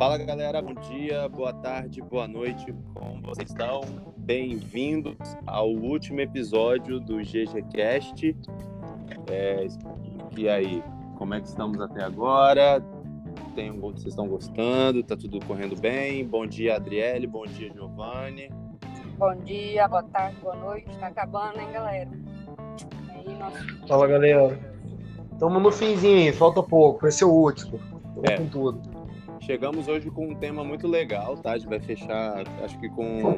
Fala galera, bom dia, boa tarde, boa noite, como vocês estão? Bem-vindos ao último episódio do GGCast. É, e aí, como é que estamos até agora? Tem, vocês estão gostando? Tá tudo correndo bem? Bom dia, Adriele, bom dia, Giovanni. Bom dia, boa tarde, boa noite. Tá acabando, hein, galera? Aí, nosso... Fala, galera. Estamos no finzinho, falta pouco, vai ser o último. Estamos É. com tudo. Chegamos hoje com um tema muito legal, tá? A gente vai fechar, acho que com,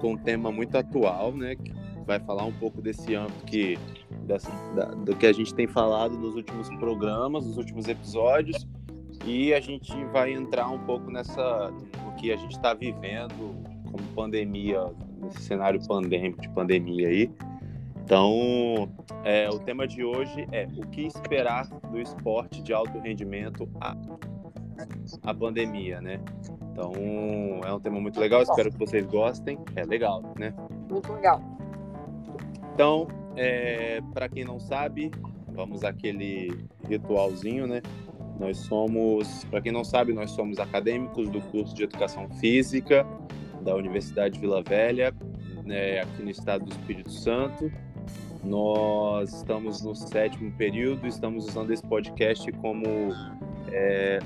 com um tema muito atual, né? Que vai falar um pouco desse âmbito que, dessa, da- do que a gente tem falado nos últimos programas, nos últimos episódios, e a gente vai entrar um pouco nessa, no que a gente está vivendo como pandemia, nesse cenário pandêmico de pandemia aí. Então, é, o tema de hoje é o que esperar do esporte de alto rendimento a a pandemia, né? Então, é um tema muito legal, espero que vocês gostem. É legal, né? Muito legal. Então, é, para quem não sabe, vamos àquele ritualzinho, né? Nós somos, para quem não sabe, nós somos acadêmicos do curso de Educação Física da Universidade de Vila Velha, né, aqui no estado do Espírito Santo. Nós estamos no sétimo período, estamos usando esse podcast como é,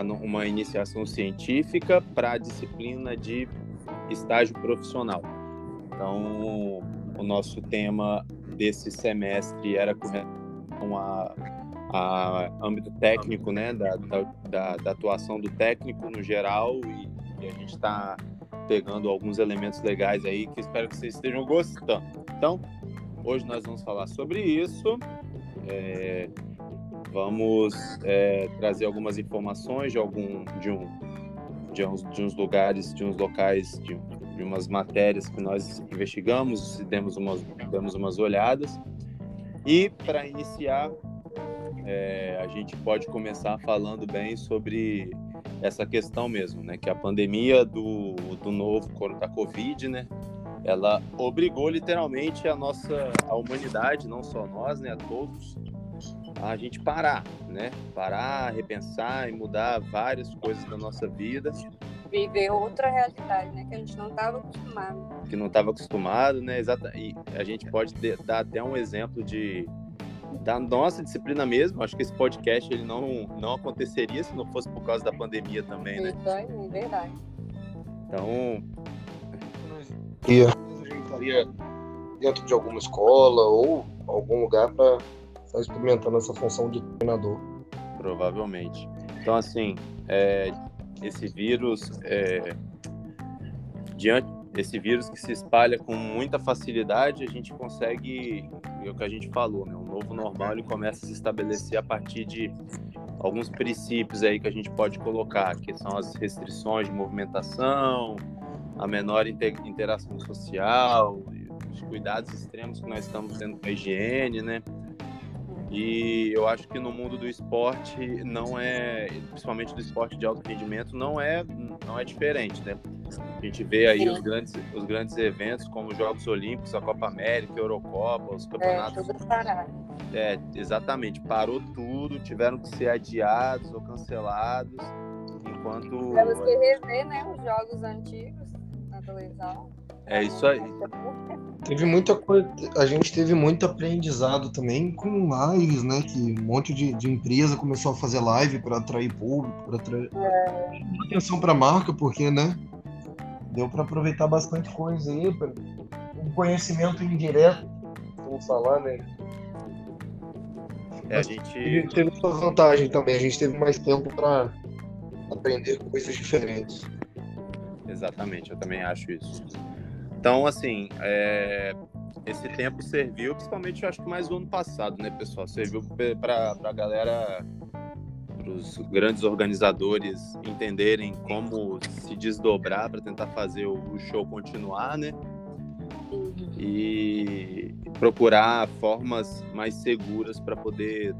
uma iniciação científica para a disciplina de estágio profissional. Então, o nosso tema desse semestre era com relação a, a âmbito técnico, né, da, da, da- atuação do técnico no geral, e, e a gente está pegando alguns elementos legais aí que espero que vocês estejam gostando. Então, hoje nós vamos falar sobre isso. É, vamos é, trazer algumas informações de algum de um de uns, de uns lugares, de uns locais, de, de umas matérias que nós investigamos, demos umas demos umas olhadas. E para iniciar, é, a gente pode começar falando bem sobre essa questão mesmo, né? Que a pandemia do, do novo da Covid, né? Ela obrigou literalmente a nossa a humanidade, não só nós, né? A todos a gente parar, né? Parar, repensar e mudar várias coisas da nossa vida Viver outra realidade, né? Que a gente não estava acostumado. que não estava acostumado, né? Exata. E a gente pode dar até um exemplo de da nossa disciplina mesmo. Acho que esse podcast ele não não aconteceria se não fosse por causa da pandemia também, né? Isso aí, é verdade. Então, E a gente estaria dentro de alguma escola ou algum lugar para estar experimentando essa função de treinador. provavelmente. Então, assim, é, esse vírus, é, diante esse vírus que se espalha com muita facilidade, a gente consegue, é o que a gente falou, né? O novo normal ele começa a se estabelecer a partir de alguns princípios aí que a gente pode colocar, que são as restrições de movimentação, a menor inte- interação social, os cuidados extremos que nós estamos tendo com a higiene, né? E eu acho que no mundo do esporte não é, principalmente do esporte de alto rendimento, não é, não é diferente, né? A gente vê aí Sim. os grandes, os grandes eventos como os Jogos Olímpicos, a Copa América, a Eurocopa, os É, campeonatos. tudo parado. É, exatamente, parou tudo, tiveram que ser adiados ou cancelados, enquanto Temos que rever, né? Os jogos antigos na televisão. É isso aí. Teve muita coisa, a gente teve muito aprendizado também com lives, né? Que um monte de, de empresa começou a fazer live para atrair público, para atrair Chamou atenção para a marca, porque, né? Deu para aproveitar bastante coisa aí, pra- um conhecimento indireto, vamos falar, né? É, a A gente gente teve sua vantagem também, a gente teve mais tempo para aprender coisas diferentes. Exatamente, eu também acho isso. Então, assim, é, esse tempo serviu, principalmente eu acho que mais o ano passado, né, pessoal? Serviu para a galera, para os grandes organizadores entenderem como se desdobrar para tentar fazer o, show continuar, né? E procurar formas mais seguras para poder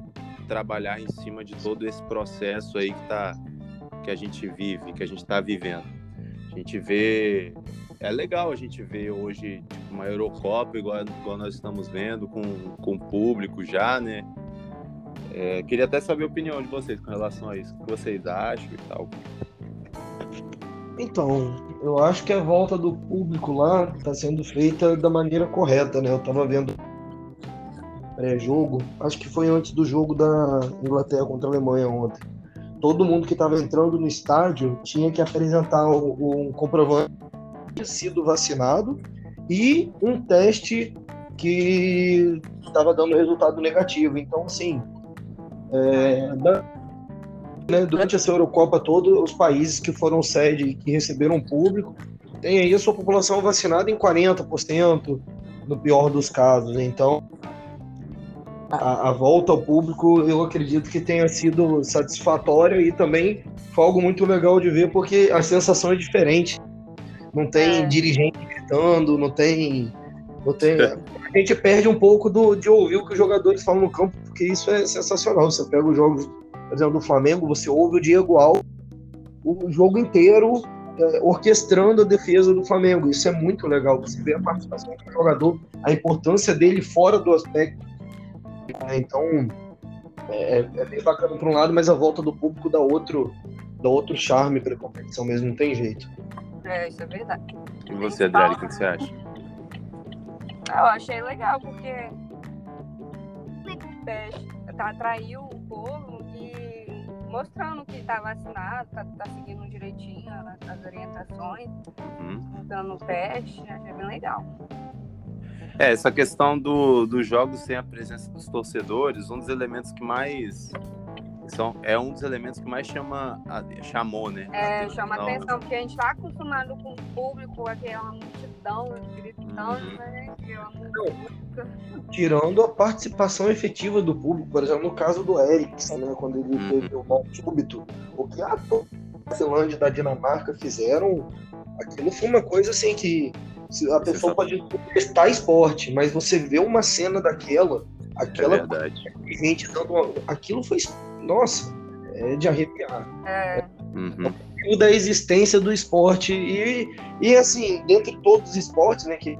trabalhar em cima de todo esse processo aí que, tá, que a gente vive, que a gente está vivendo. A gente vê. É legal a gente ver hoje tipo, uma Eurocopa igual, igual nós estamos vendo, com, com público já, né? É, queria até saber a opinião de vocês com relação a isso. O que vocês acham e tal. Então, eu acho que a volta do público lá está sendo feita da maneira correta, né? Eu estava vendo pré-jogo, acho que foi antes do jogo da Inglaterra contra a Alemanha ontem. Todo mundo que estava entrando no estádio tinha que apresentar um comprovante de sido vacinado e um teste que estava dando resultado negativo. Então, assim, é, né, durante essa Eurocopa toda, os países que foram sede e que receberam público têm aí a sua população vacinada em 40%, no pior dos casos. Então, a, a, volta ao público eu acredito que tenha sido satisfatória e também foi algo muito legal de ver porque a sensação é diferente. Não tem é. dirigente gritando, não tem. Não tem a gente perde um pouco do, de ouvir o que os jogadores falam no campo, porque isso é sensacional. Você pega os jogos, por exemplo, do Flamengo, você ouve o Diego Alves o jogo inteiro é, orquestrando a defesa do Flamengo. Isso é muito legal. Você vê a participação do jogador, a importância dele fora do aspecto. É, então, é, é, bem bacana por um lado, mas a volta do público dá outro, dá outro charme para a competição mesmo, não tem jeito. É, isso é verdade. E você, Adriane, o que você acha? Eu achei legal, porque tá, atraiu o povo e mostrando que tá vacinado, tá, tá seguindo direitinho as orientações, uhum. dando teste, achei bem legal. É, essa questão do, dos jogos sem a presença dos torcedores, um dos elementos que mais são, é um dos elementos que mais chama, chamou, né? É, chama atenção, porque a gente está acostumado com o público, aquela multidão gritando, uhum. né? Tirando a participação efetiva do público, por exemplo, no caso do Ericsson, né? Quando ele uhum. teve o mal súbito, o que a Finlândia da Dinamarca fizeram, aquilo foi uma coisa assim que a pessoa pode testar esporte, mas você vê uma cena daquela, aquela é gente dando uma, aquilo foi nossa, é de arrepiar. É. Uhum. da existência do esporte e, e assim, dentre todos os esportes, né, que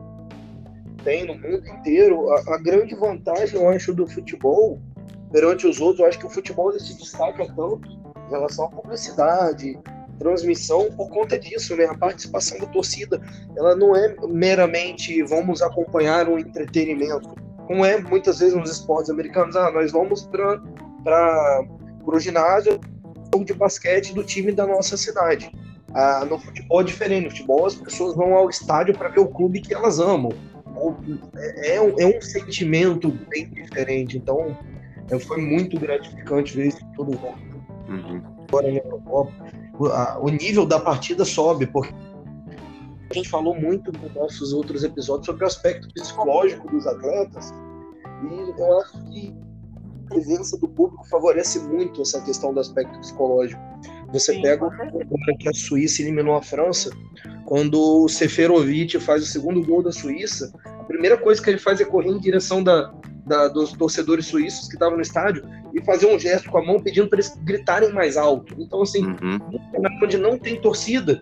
tem no mundo inteiro, a, a grande vantagem, eu acho, do futebol perante os outros, eu acho que o futebol se destaca tanto em relação à publicidade, transmissão por conta disso, né? A participação da torcida, ela não é meramente vamos acompanhar um entretenimento, como é muitas vezes nos esportes americanos, ah, nós vamos para para o ginásio de basquete do time da nossa cidade. Ah, no futebol é diferente. No futebol as pessoas vão ao estádio para ver o clube que elas amam. É, é, um, é um sentimento bem diferente. Então é, foi muito gratificante ver isso todo mundo. Uhum. Agora na Eurocopa, o, o nível da partida sobe, porque a gente falou muito nos nossos outros episódios sobre o aspecto psicológico dos atletas. E eu acho que presença do público favorece muito essa questão do aspecto psicológico. Você Sim, pega o que a Suíça eliminou a França, quando o Seferovic faz o segundo gol da Suíça, a primeira coisa que ele faz é correr em direção da, da dos torcedores suíços que estavam no estádio e fazer um gesto com a mão pedindo para eles gritarem mais alto. Então, assim, uhum. onde não tem torcida,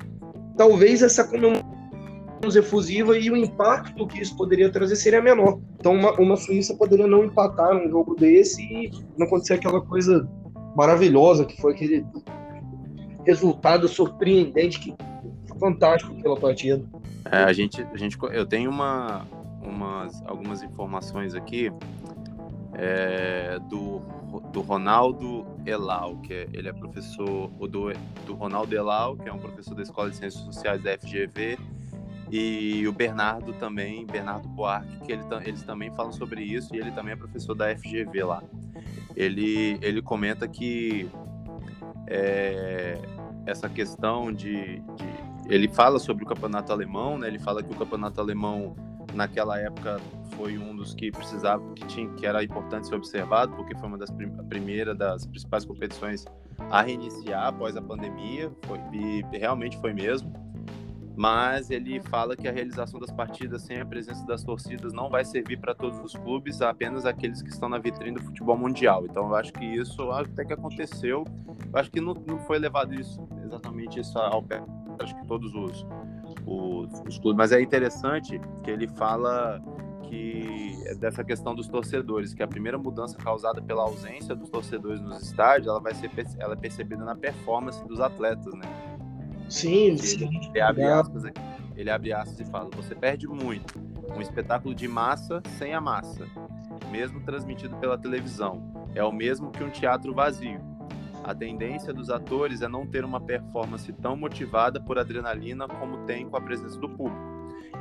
talvez essa comemoração menos efusiva e o impacto que isso poderia trazer seria menor. Então, uma, uma Suíça poderia não empatar num jogo desse e não acontecer aquela coisa maravilhosa que foi aquele resultado surpreendente que fantástico pela partida. É, a gente, a gente, eu tenho uma, umas, algumas informações aqui é, do, do Ronaldo Elau, que é, ele é professor, do, do Ronaldo Elau, que é um professor da Escola de Ciências Sociais da FGV, e o Bernardo também, Bernardo Buarque, que ele, eles também falam sobre isso e ele também é professor da FGV lá. Ele, ele comenta que é, essa questão de, de, Ele fala sobre o campeonato alemão, né? Ele fala que o campeonato alemão naquela época foi um dos que precisava, que, tinha, que era importante ser observado, porque foi uma das prim primeiras, das principais competições a reiniciar após a pandemia, foi, e realmente foi mesmo mas ele fala que a realização das partidas sem a presença das torcidas não vai servir para todos os clubes, apenas aqueles que estão na vitrine do futebol mundial. Então eu acho que isso até que aconteceu. Eu acho que não, não foi levado isso exatamente isso ao pé, acho que todos os, os, os clubes. Mas é interessante que ele fala que é dessa questão dos torcedores, que a primeira mudança causada pela ausência dos torcedores nos estádios, ela vai ser ela é percebida na performance dos atletas, né? Sim, sim. Ele abre aspas aqui, ele abre aspas e fala: "Você perde muito. Um espetáculo de massa sem a massa, mesmo transmitido pela televisão, é o mesmo que um teatro vazio. A tendência dos atores é não ter uma performance tão motivada por adrenalina como tem com a presença do público.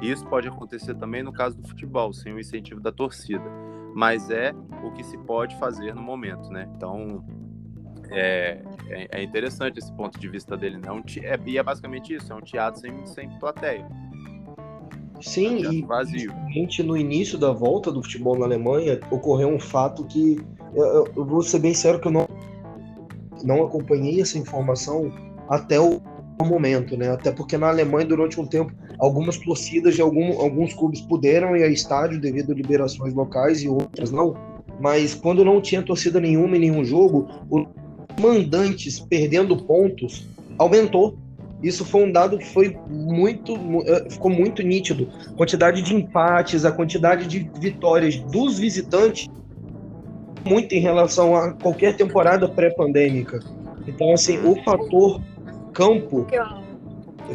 Isso pode acontecer também no caso do futebol, sem o incentivo da torcida, mas é o que se pode fazer no momento, né? Então, é, é, é interessante esse ponto de vista dele, né? Um, é, e é basicamente isso, é um teatro sem, sem plateia. Sim, é um e vazio. no início da volta do futebol na Alemanha, ocorreu um fato que, eu, eu vou ser bem sério que eu não não acompanhei essa informação até o momento, né? Até porque na Alemanha, durante um tempo, algumas torcidas de algum, alguns clubes puderam ir a estádio devido a liberações locais e outras não. Mas quando não tinha torcida nenhuma em nenhum jogo, os mandantes perdendo pontos aumentou. Isso foi um dado que foi muito, eh, ficou muito nítido. A quantidade de empates, a quantidade de vitórias dos visitantes muito em relação a qualquer temporada pré-pandêmica. Então, assim, o fator campo, eu,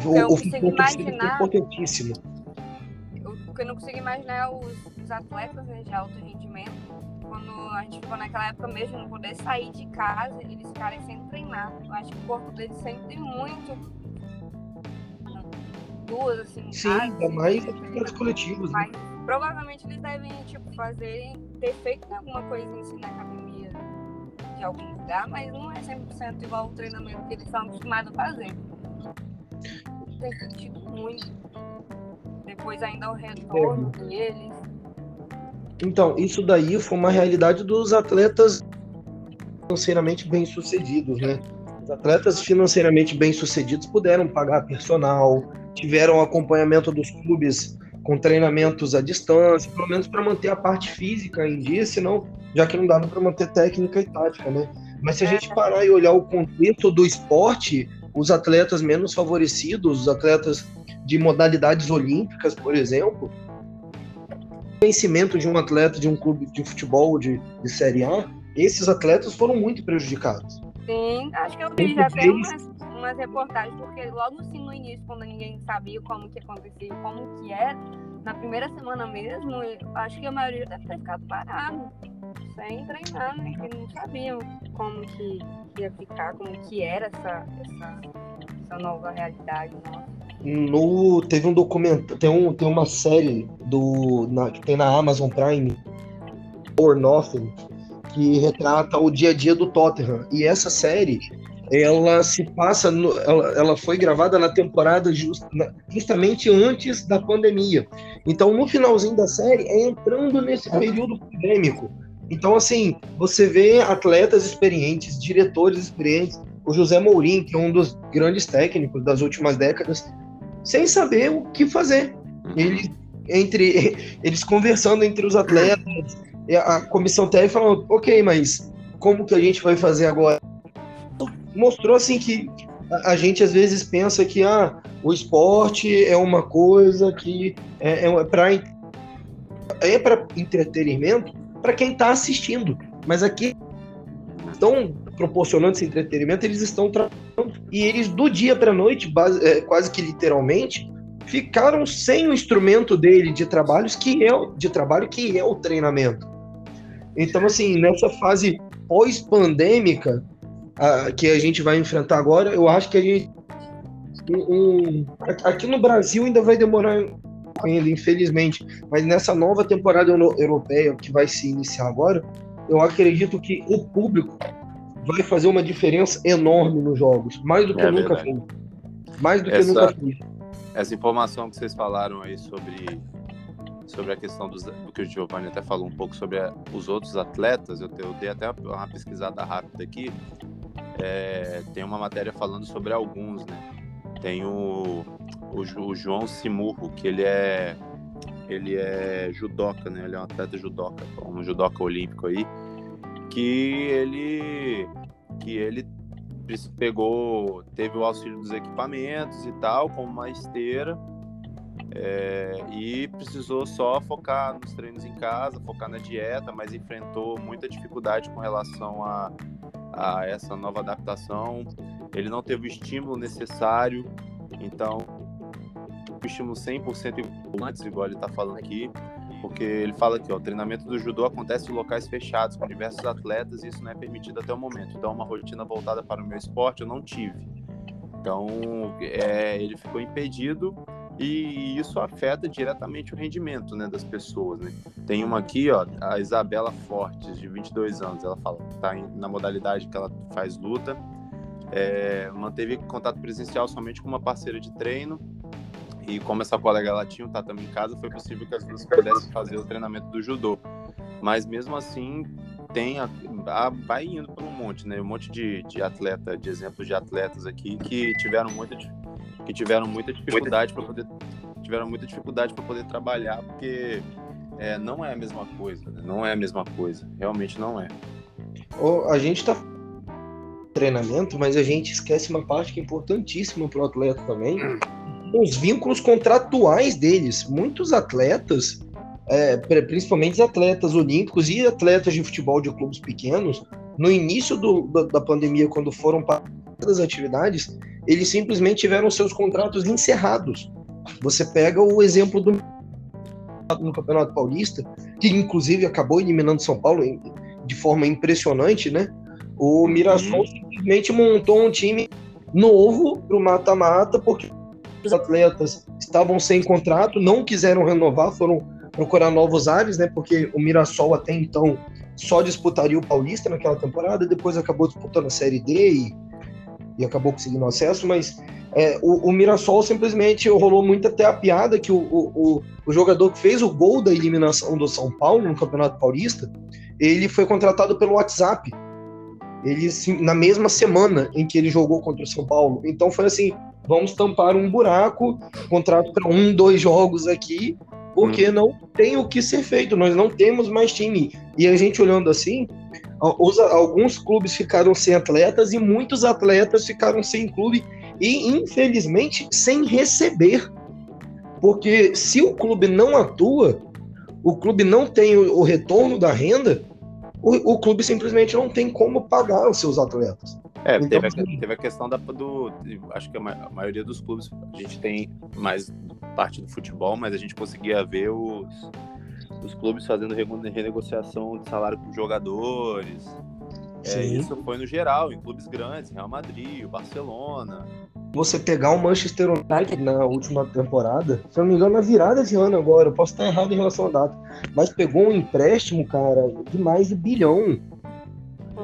o, eu o fator imaginar, importantíssimo. O que eu não consigo imaginar é os, os atletas né, de alto rendimento, quando a gente ficou naquela época mesmo, não poder sair de casa, eles ficarem sem treinar. Eu acho que o corpo deles sente muito duas, assim. Sim, ainda mais atividades coletivas. Né? provavelmente eles devem, tipo, fazer, ter feito alguma coisa assim na academia de algum lugar, mas não é 100% igual o treinamento que eles são acostumados a fazer. Tem sentido muito. Depois ainda o retorno é. deles. Então, isso daí foi uma realidade dos atletas financeiramente bem-sucedidos, né? Os atletas financeiramente bem-sucedidos puderam pagar personal, tiveram acompanhamento dos clubes com treinamentos à distância, pelo menos para manter a parte física em dia, senão, já que não dava para manter técnica e tática, né? Mas se a gente parar e olhar o contexto do esporte, os atletas menos favorecidos, os atletas de modalidades olímpicas, por exemplo, vencimento de um atleta de um clube de futebol de, de Série A, esses atletas foram muito prejudicados. Sim, acho que eu vi já até umas, umas reportagens, porque logo assim no início, quando ninguém sabia como que acontecia, como que era, na primeira semana mesmo, acho que a maioria deve ter ficado parado, sem treinar, né? Porque não sabiam como que ia ficar, como que era essa, essa, essa nova realidade nossa. No, teve um documento, tem, um, tem uma série do, na, que tem na Amazon Prime, Or Nothing, que retrata o dia a dia do Tottenham. E essa série, ela se passa, no, ela, ela, foi gravada na temporada just, na, justamente antes da pandemia. Então, no finalzinho da série, é entrando nesse período pandêmico. Então, assim, você vê atletas experientes, diretores experientes, o José Mourinho, que é um dos grandes técnicos das últimas décadas, sem saber o que fazer. Ele, entre, eles conversando entre os atletas, a comissão técnica falou, ok, mas como que a gente vai fazer agora? Mostrou assim que a, a gente às vezes pensa que ah, o esporte é uma coisa que é, é para é para entretenimento para quem está assistindo, mas aqui estão proporcionando esse entretenimento, eles estão trabalhando e eles do dia para noite, base, é, quase que literalmente, ficaram sem o instrumento dele de trabalhos que é de trabalho que é o treinamento. Então, assim, nessa fase pós-pandêmica que a gente vai enfrentar agora, eu acho que a gente. Um, aqui no Brasil ainda vai demorar ainda, infelizmente. Mas nessa nova temporada europeia que vai se iniciar agora, eu acredito que o público vai fazer uma diferença enorme nos jogos, mais do que é nunca fez. Mais do essa, que nunca fez. Essa informação que vocês falaram aí sobre sobre a questão dos, do que o Giovanni até falou um pouco sobre a, os outros atletas, eu, eu, dei até uma, uma pesquisada rápida aqui. É, tem uma matéria falando sobre alguns, né? Tem o, o, o, João Simurro, que ele é ele é judoca, né? Ele é um atleta judoca, um judoca olímpico aí, que ele que ele pegou, teve o auxílio dos equipamentos e tal, como uma esteira É, e precisou só focar nos treinos em casa, focar na dieta, mas enfrentou muita dificuldade com relação a, a essa nova adaptação. Ele não teve o estímulo necessário, então o estímulo 100% antes, igual ele está falando aqui, porque ele fala aqui, ó, o treinamento do judô acontece em locais fechados com diversos atletas e isso não é permitido até o momento. Então, uma rotina voltada para o meu esporte eu não tive. Então, é, ele ficou impedido e isso afeta diretamente o rendimento né, das pessoas. Né? Tem uma aqui, ó, a Isabela Fortes, de 22 anos, ela fala, está na modalidade que ela faz luta, é, manteve contato presencial somente com uma parceira de treino e como essa colega ela tinha um tatame em casa, foi possível que as duas pudessem fazer o treinamento do judô. Mas mesmo assim, tem a, a, vai indo para um monte, né? Um monte de, de atleta, de exemplos de atletas aqui que tiveram muita que tiveram muita dificuldade para poder tiveram muita dificuldade para poder trabalhar porque é, não é a mesma coisa, né? não é a mesma coisa, realmente não é. a gente está treinamento, mas a gente esquece uma parte que é importantíssima para o atleta também, os vínculos contratuais deles. Muitos atletas, é, principalmente atletas olímpicos e atletas de futebol de clubes pequenos, no início do, da, da pandemia, quando foram para as atividades, eles simplesmente tiveram seus contratos encerrados. Você pega o exemplo do no Campeonato Paulista, que inclusive acabou eliminando São Paulo de forma impressionante, né? O Mirassol uhum. simplesmente montou um time novo para o mata-mata, porque os atletas estavam sem contrato, não quiseram renovar, foram procurar novos ares, né? Porque o Mirassol até então só disputaria o Paulista naquela temporada, depois acabou disputando a Série D e e acabou conseguindo acesso, mas é, o, o, Mirassol simplesmente rolou muito até a piada que o, o, o, jogador que fez o gol da eliminação do São Paulo no Campeonato Paulista, ele foi contratado pelo WhatsApp. Ele na mesma semana em que ele jogou contra o São Paulo. Então foi assim: vamos tampar um buraco, contrato para um, dois jogos aqui, porque hum. não tem o que ser feito. Nós não temos mais time. E a gente olhando assim, os, alguns clubes ficaram sem atletas e muitos atletas ficaram sem clube e, infelizmente, sem receber. Porque se o clube não atua, o clube não tem o, o retorno da renda, o, o, clube simplesmente não tem como pagar os seus atletas. É, então, teve, a, assim, teve a questão da, do. Acho que a, maioria dos clubes, a gente tem mais parte do futebol, mas a gente conseguia ver os os clubes fazendo renegociação de salário com jogadores. É, isso foi no geral, em clubes grandes, Real Madrid, Barcelona. Você pegar o Manchester United na última temporada, se eu não me engano, na virada de ano agora, eu posso estar errado em relação à data, mas pegou um empréstimo, cara, de mais de bilhão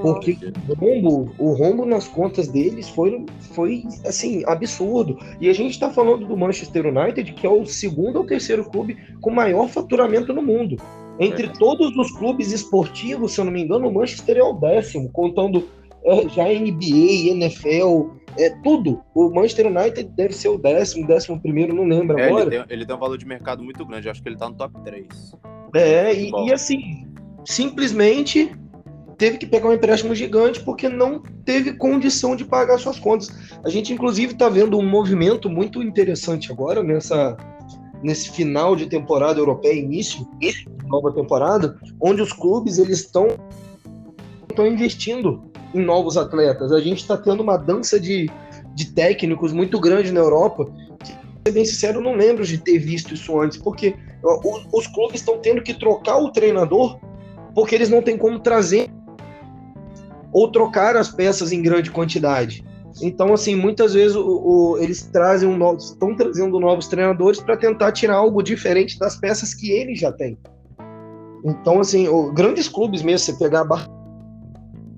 porque o rombo, o rombo nas contas deles foi, foi assim, absurdo. E a gente está falando do Manchester United, que é o segundo ou terceiro clube com maior faturamento no mundo. Entre é. todos os clubes esportivos, se eu não me engano, o Manchester é o décimo, contando é, já NBA, NFL, é tudo. O Manchester United deve ser o décimo, décimo primeiro, não lembro é, agora. Ele tem, ele tem um valor de mercado muito grande, acho que ele está no top 3. É, e, e assim, simplesmente teve que pegar um empréstimo gigante porque não teve condição de pagar suas contas. A gente, inclusive, está vendo um movimento muito interessante agora nessa, nesse final de temporada europeia, início de nova temporada, onde os clubes eles estão estão investindo em novos atletas. A gente está tendo uma dança de, de técnicos muito grande na Europa. Que, ser bem sincero, não lembro de ter visto isso antes, porque os, os clubes estão tendo que trocar o treinador porque eles não têm como trazer ou trocar as peças em grande quantidade. Então, assim, muitas vezes o, o, eles trazem um novo, estão trazendo novos treinadores para tentar tirar algo diferente das peças que eles já têm. Então, assim, o, grandes clubes mesmo, você pegar a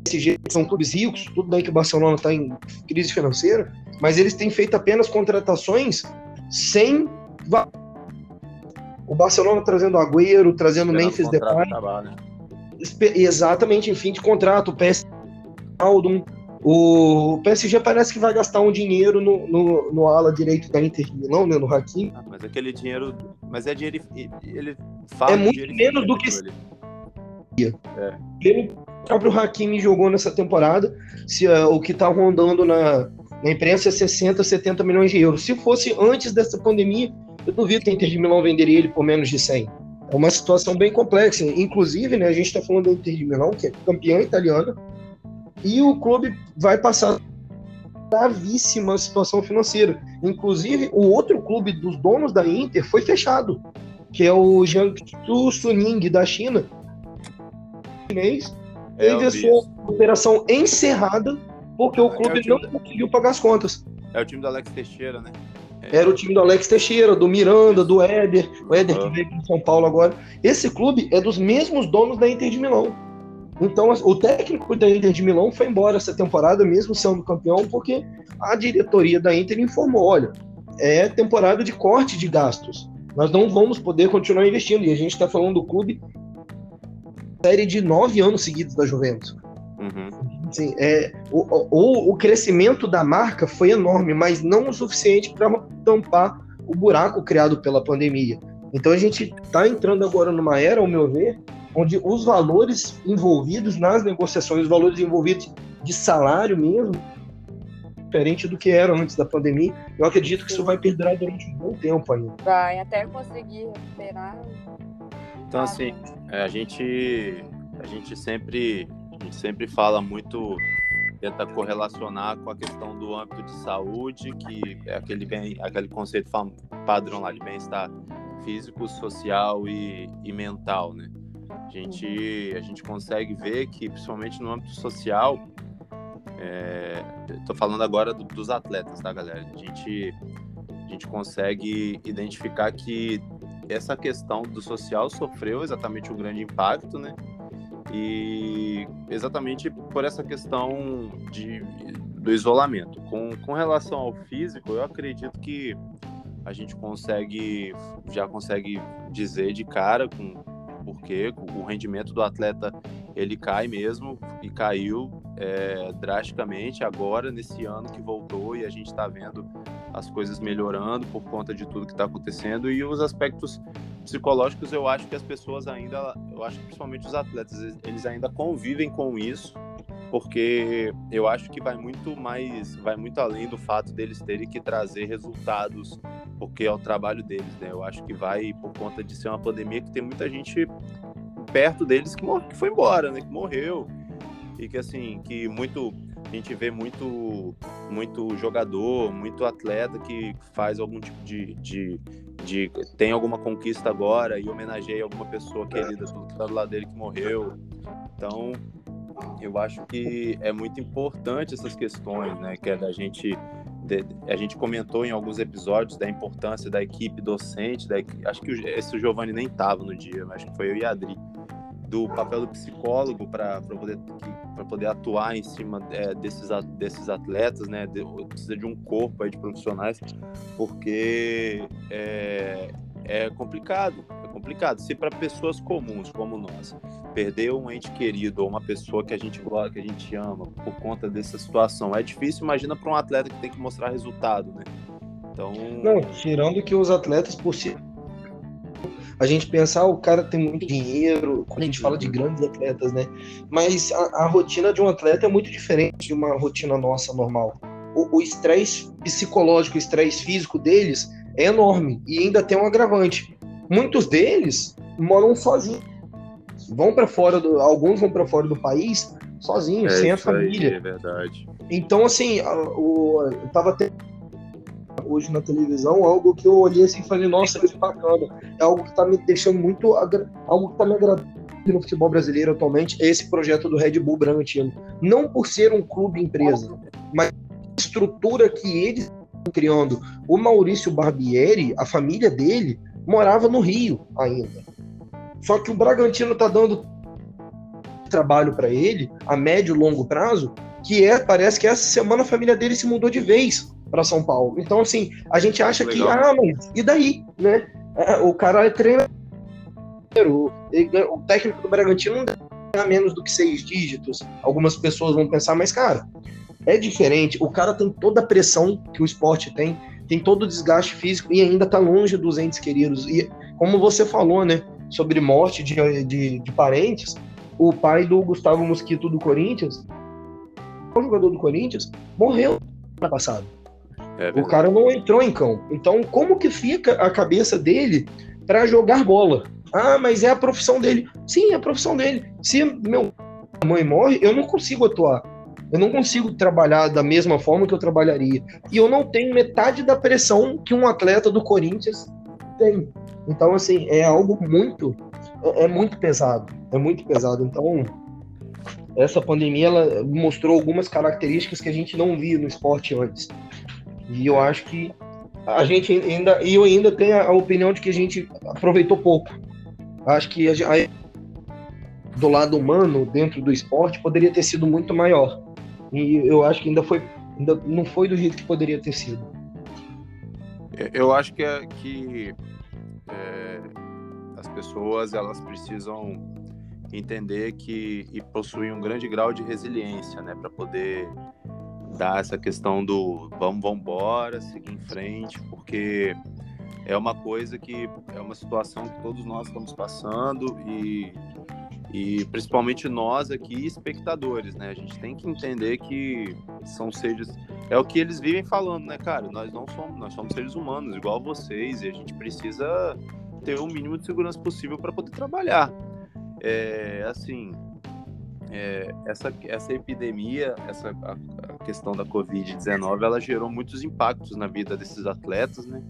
PSG, são clubes ricos, tudo bem que o Barcelona está em crise financeira, mas eles têm feito apenas contratações sem o Barcelona trazendo Agüero, trazendo Memphis Depay. Né? Exatamente, em fim de contrato. O PSG Ronaldo. O PSG parece que vai gastar um dinheiro no, no, no ala direito da Inter de Milão, né, no Hakim. Ah, mas aquele dinheiro, mas é dinheiro, ele fala É muito menos do que é. Ele, o próprio Hakimi jogou nessa temporada. Se, uh, o que está rondando na, na imprensa é 60, 70 milhões de euros. Se fosse antes dessa pandemia, eu duvido que a Inter de Milão venderia ele por menos de 100. É uma situação bem complexa. Inclusive, né, a gente está falando da Inter de Milão, que é campeã italiana, e o clube vai passar gravíssima situação financeira. Inclusive, o outro clube dos donos da Inter foi fechado, que é o Jiangsu Suning da China. Chinês é, teve a sua operação encerrada porque o é clube é o não conseguiu pagar as contas. É o time do Alex Teixeira, né? É. Era o time do Alex Teixeira, do Miranda, do Éder, o Éder que veio para São Paulo agora. Esse clube é dos mesmos donos da Inter de Milão. Então, o técnico da Inter de Milão foi embora essa temporada, mesmo sendo campeão, porque a diretoria da Inter informou: olha, é temporada de corte de gastos. Nós não vamos poder continuar investindo. E a gente está falando do clube série de nove anos seguidos da Juventus. Uhum. Assim, é, o, o, o crescimento da marca foi enorme, mas não o suficiente para tampar o buraco criado pela pandemia. Então a gente está entrando agora numa era, ao meu ver, onde os valores envolvidos nas negociações, os valores envolvidos de salário mesmo, diferente do que eram antes da pandemia. Eu acredito que isso vai perdurar durante um bom tempo ainda. Vai, até conseguir recuperar. Então, assim, é, a gente, a gente sempre, a gente sempre fala muito, tenta correlacionar com a questão do âmbito de saúde, que é aquele, bem, aquele conceito padrão lá de bem-estar físico, social e, e mental, né? Gente, a gente consegue ver que, principalmente no âmbito social, estou é, falando agora do, dos atletas, tá, galera? A gente, a gente consegue identificar que essa questão do social sofreu exatamente um grande impacto, né? E exatamente por essa questão de, do isolamento. Com, com relação ao físico, eu acredito que a gente consegue, já consegue dizer de cara, com, porque o rendimento do atleta ele cai mesmo e caiu é, drasticamente agora nesse ano que voltou e a gente está vendo as coisas melhorando por conta de tudo que está acontecendo e os aspectos psicológicos eu acho que as pessoas ainda eu acho que principalmente os atletas eles ainda convivem com isso porque eu acho que vai muito mais vai muito além do fato deles terem que trazer resultados porque é o trabalho deles, né? Eu acho que vai por conta de ser uma pandemia que tem muita gente perto deles que, que foi embora, né? Que morreu. E que assim, que muito a gente vê muito muito jogador, muito atleta que faz algum tipo de, de, de tem alguma conquista agora e homenageia alguma pessoa querida que tá do lado dele que morreu. Então, eu acho que é muito importante essas questões, né? Que é da gente de, a gente comentou em alguns episódios da importância da equipe docente, da, acho que o, esse o Giovanni nem estava no dia, mas que foi eu e a Adri, do papel do psicólogo para poder, poder atuar em cima é, desses, desses atletas, né? De, precisa de um corpo aí de profissionais, porque é, é complicado, complicado. Se para pessoas comuns como nós, perder um ente querido ou uma pessoa que a gente gosta, que a gente ama por conta dessa situação é difícil, imagina para um atleta que tem que mostrar resultado, né? Então, não, tirando que os atletas por si a gente pensar, ah, o cara tem muito dinheiro, quando a gente fala de grandes atletas, né? Mas a, a rotina de um atleta é muito diferente de uma rotina nossa normal. O estresse psicológico, o estresse físico deles é enorme e ainda tem um agravante. Muitos deles moram sozinhos. Vão para fora do, alguns vão para fora do país sozinhos, é sem a família. Aí, é verdade. Então assim, o, eu tava até hoje na televisão algo que eu olhei assim e falei, nossa, que bacana. É algo que tá me deixando muito algo que tá me agradando no futebol brasileiro atualmente é esse projeto do Red Bull Bragantino. Não por ser um clube empresa, mas a estrutura que eles criando. O Maurício Barbieri, a família dele, morava no Rio ainda. Só que o Bragantino tá dando trabalho para ele a médio e longo prazo, que é, parece que essa semana a família dele se mudou de vez para São Paulo. Então, assim, a gente acha Legal. que, ah, mas e daí, né? É, o cara é treinador, o técnico do Bragantino não ganha menos do que seis dígitos. Algumas pessoas vão pensar, mas, cara, é diferente. O cara tem toda a pressão que o esporte tem, tem todo o desgaste físico e ainda tá longe dos entes queridos. E como você falou, né, sobre morte de, de, de parentes, o pai do Gustavo Mosquito do Corinthians, o jogador do Corinthians, morreu ano passado. É o cara não entrou em campo. Então, como que fica a cabeça dele para jogar bola? Ah, mas é a profissão dele. Sim, é a profissão dele. Se meu mãe morre, eu não consigo atuar. Eu não consigo trabalhar da mesma forma que eu trabalharia. E eu não tenho metade da pressão que um atleta do Corinthians tem. Então, assim, é algo muito. É, é muito pesado. É muito pesado. Então, essa pandemia ela mostrou algumas características que a gente não via no esporte antes. E eu acho que a gente ainda. E eu ainda tenho a opinião de que a gente aproveitou pouco. Acho que a, a, do lado humano, dentro do esporte, poderia ter sido muito maior. E eu acho que ainda foi. Ainda não foi do jeito que poderia ter sido. Eu acho que, é, que é, as pessoas elas precisam entender que e possuem um grande grau de resiliência, né, para poder dar essa questão do vamos, vamos embora, seguir em frente, porque é uma coisa que é uma situação que todos nós estamos passando e, e principalmente nós aqui, espectadores, né? A gente tem que entender que são seres. É o que eles vivem falando, né, cara? Nós não somos, nós somos seres humanos, igual vocês, e a gente precisa ter o mínimo de segurança possível para poder trabalhar. É, assim, é, essa, essa epidemia, essa a, questão da Covid-19, ela gerou muitos impactos na vida desses atletas, né?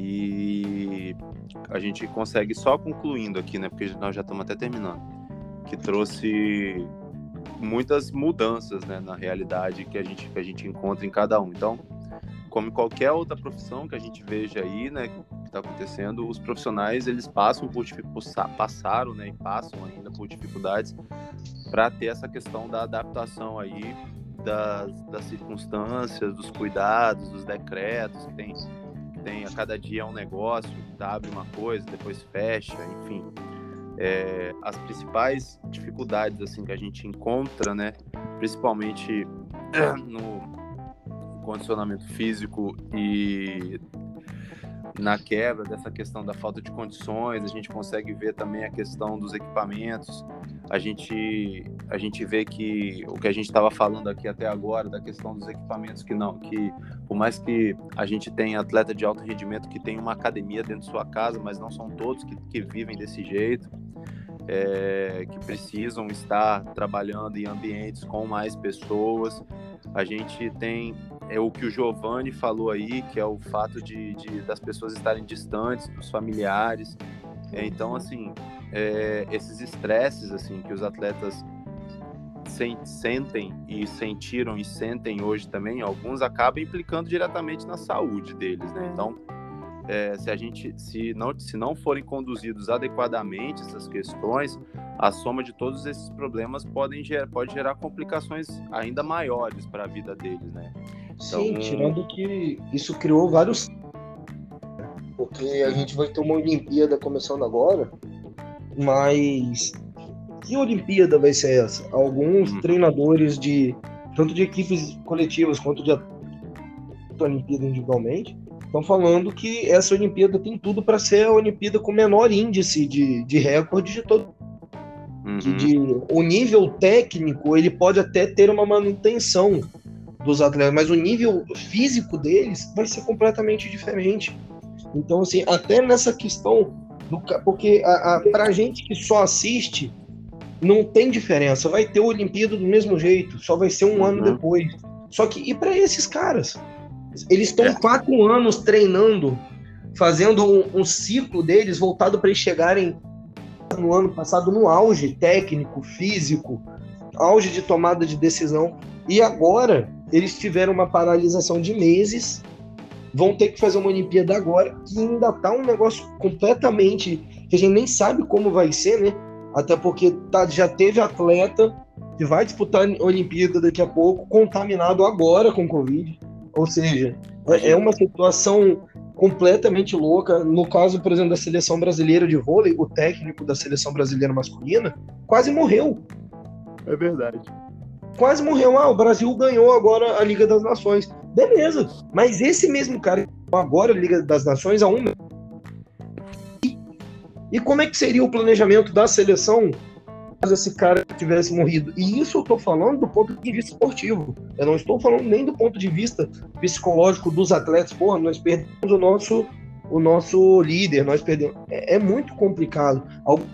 E a gente consegue só concluindo aqui, né? Porque nós já estamos até terminando, que trouxe muitas mudanças, né, na realidade que a gente que a gente encontra em cada um. Então, como qualquer outra profissão que a gente veja aí, né, que está acontecendo, os profissionais eles passam por passaram, né, e passam ainda por dificuldades para ter essa questão da adaptação aí das, das circunstâncias, dos cuidados, dos decretos que tem, tem a cada dia é um negócio, abre uma coisa, depois fecha, enfim. É, as principais dificuldades assim que a gente encontra, né, principalmente no condicionamento físico e na quebra dessa questão da falta de condições, a gente consegue ver também a questão dos equipamentos. A gente a gente vê que o que a gente estava falando aqui até agora da questão dos equipamentos que não, que por mais que a gente tenha atleta de alto rendimento que tem uma academia dentro de sua casa, mas não são todos que, que vivem desse jeito. É, que precisam estar trabalhando em ambientes com mais pessoas. A gente tem é o que o Giovanni falou aí, que é o fato de, de das pessoas estarem distantes dos familiares. É, então, assim, é, esses estresses assim que os atletas sentem e sentiram e sentem hoje também, alguns acabam implicando diretamente na saúde deles, né? É. Então, é, se a gente se não se não forem conduzidos adequadamente essas questões, a soma de todos esses problemas podem gerar, pode gerar complicações ainda maiores para a vida deles, né? Sim, então... tirando que isso criou vários. Porque a gente vai ter uma Olimpíada começando agora, mas que Olimpíada vai ser essa? Alguns hum. treinadores de tanto de equipes coletivas quanto de Olimpíada individualmente estão falando que essa Olimpíada tem tudo para ser a Olimpíada com menor índice de, de recorde de todo. Uhum. De, o nível técnico ele pode até ter uma manutenção dos atletas, mas o nível físico deles vai ser completamente diferente. Então, assim, até nessa questão, do, porque a, a, pra gente que só assiste, não tem diferença. Vai ter o Olimpíada do mesmo jeito, só vai ser um uhum. ano depois. Só que, e para esses caras? Eles estão é. quatro anos treinando, fazendo um, um ciclo deles voltado para eles chegarem no ano passado no auge técnico, físico, auge de tomada de decisão. E agora eles tiveram uma paralisação de meses, vão ter que fazer uma Olimpíada agora, que ainda tá um negócio completamente que a gente nem sabe como vai ser, né? Até porque tá, já teve atleta que vai disputar a Olimpíada daqui a pouco, contaminado agora com Covid. Ou seja, é uma situação completamente louca. No caso, por exemplo, da seleção brasileira de vôlei, o técnico da seleção brasileira masculina quase morreu. É verdade quase morreu. Ah, o Brasil ganhou agora a Liga das Nações. Beleza, mas esse mesmo cara agora a Liga das Nações a um e como é que seria o planejamento da seleção caso esse cara tivesse morrido. E isso eu tô falando do ponto de vista esportivo. Eu não estou falando nem do ponto de vista psicológico dos atletas. Porra, nós perdemos o nosso, o nosso líder, nós perdemos. É, é muito complicado. Algo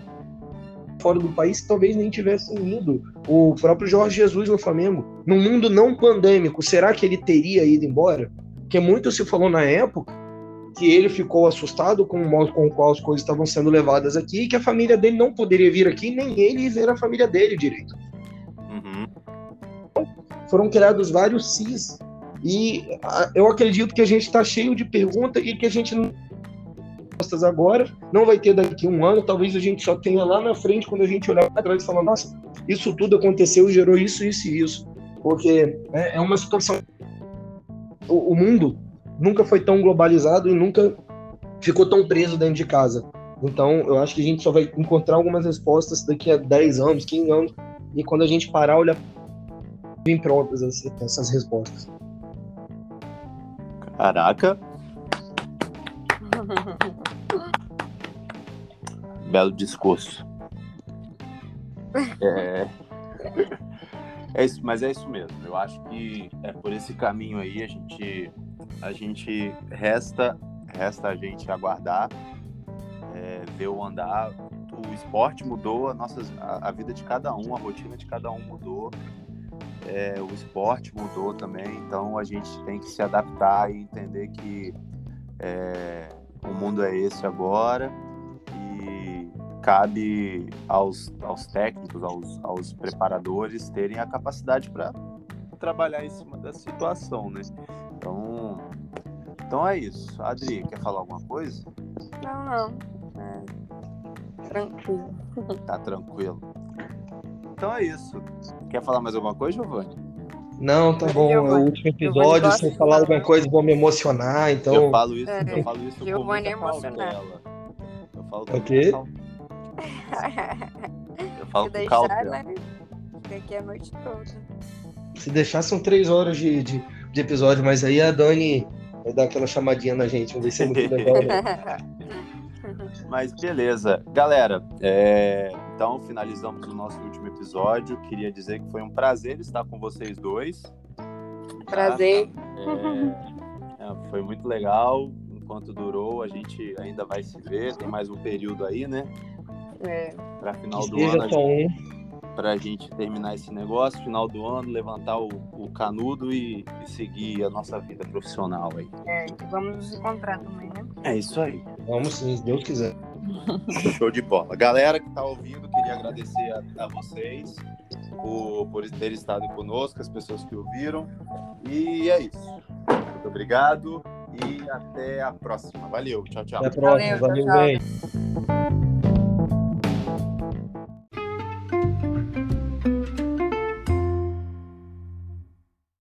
fora do país talvez nem tivessem ido. O próprio Jorge Jesus no Flamengo. No mundo não pandêmico, será que ele teria ido embora? Porque muito se falou na época que ele ficou assustado com o modo com o qual as coisas estavam sendo levadas aqui e que a família dele não poderia vir aqui, nem ele ver a família dele direito. Uhum. Foram criados vários cis. E eu acredito que a gente está cheio de perguntas e que a gente não respostas agora, não vai ter daqui a um ano, talvez a gente só tenha lá na frente quando a gente olhar para trás e falar, nossa, isso tudo aconteceu, gerou isso, isso e isso. Porque é, é uma situação. O, o mundo nunca foi tão globalizado e nunca ficou tão preso dentro de casa. Então, eu acho que a gente só vai encontrar algumas respostas daqui a 10 anos, 15 anos, e quando a gente parar, olhar bem prontas essas respostas. Caraca. Belo discurso. É... é isso, mas é isso mesmo. Eu acho que é por esse caminho aí a gente a gente resta resta a gente aguardar, é, ver o andar. O esporte mudou, a, nossas, a, a, vida de cada um, a rotina de cada um mudou. É, o esporte mudou também, então a gente tem que se adaptar e entender que é, o mundo é esse agora e cabe aos, aos técnicos, aos, aos preparadores terem a capacidade para trabalhar em cima da situação, né? Então, então é isso. Adri, quer falar alguma coisa? Não, não. É... Tranquilo. Tá tranquilo. Então é isso. Quer falar mais alguma coisa, Giovanni? Não, tá bom. É o último episódio. Se eu falar alguma coisa, vou me emocionar. Então... Eu falo isso, é, eu falo isso Giovanni com muita cautela. Eu falo com o quê? Eu falo Se com cautela. Né? Fica aqui a noite toda. Se deixar, são três horas de, de, de episódio, mas aí a Dani vai dar aquela chamadinha na gente. Vamos ver se é muito legal. Né? mas beleza. Galera, é... então finalizamos o nosso último episódio. Queria dizer que foi um prazer estar com vocês dois. Prazer. É... É, foi muito legal. Enquanto durou, a gente ainda vai se ver. Tem mais um período aí, né? É. Para final do ano. Gente para a gente terminar esse negócio, final do ano, levantar o, o canudo e, e, seguir a nossa vida profissional aí. É, vamos nos encontrar também, né? É isso aí. Vamos sim, se Deus quiser. Show de bola. Galera que está ouvindo, queria agradecer a, a vocês por, por ter estado conosco, as pessoas que ouviram. E é isso. Muito obrigado e até a próxima. Valeu, tchau, tchau. Até a próxima. Valeu, Valeu tchau, tchau.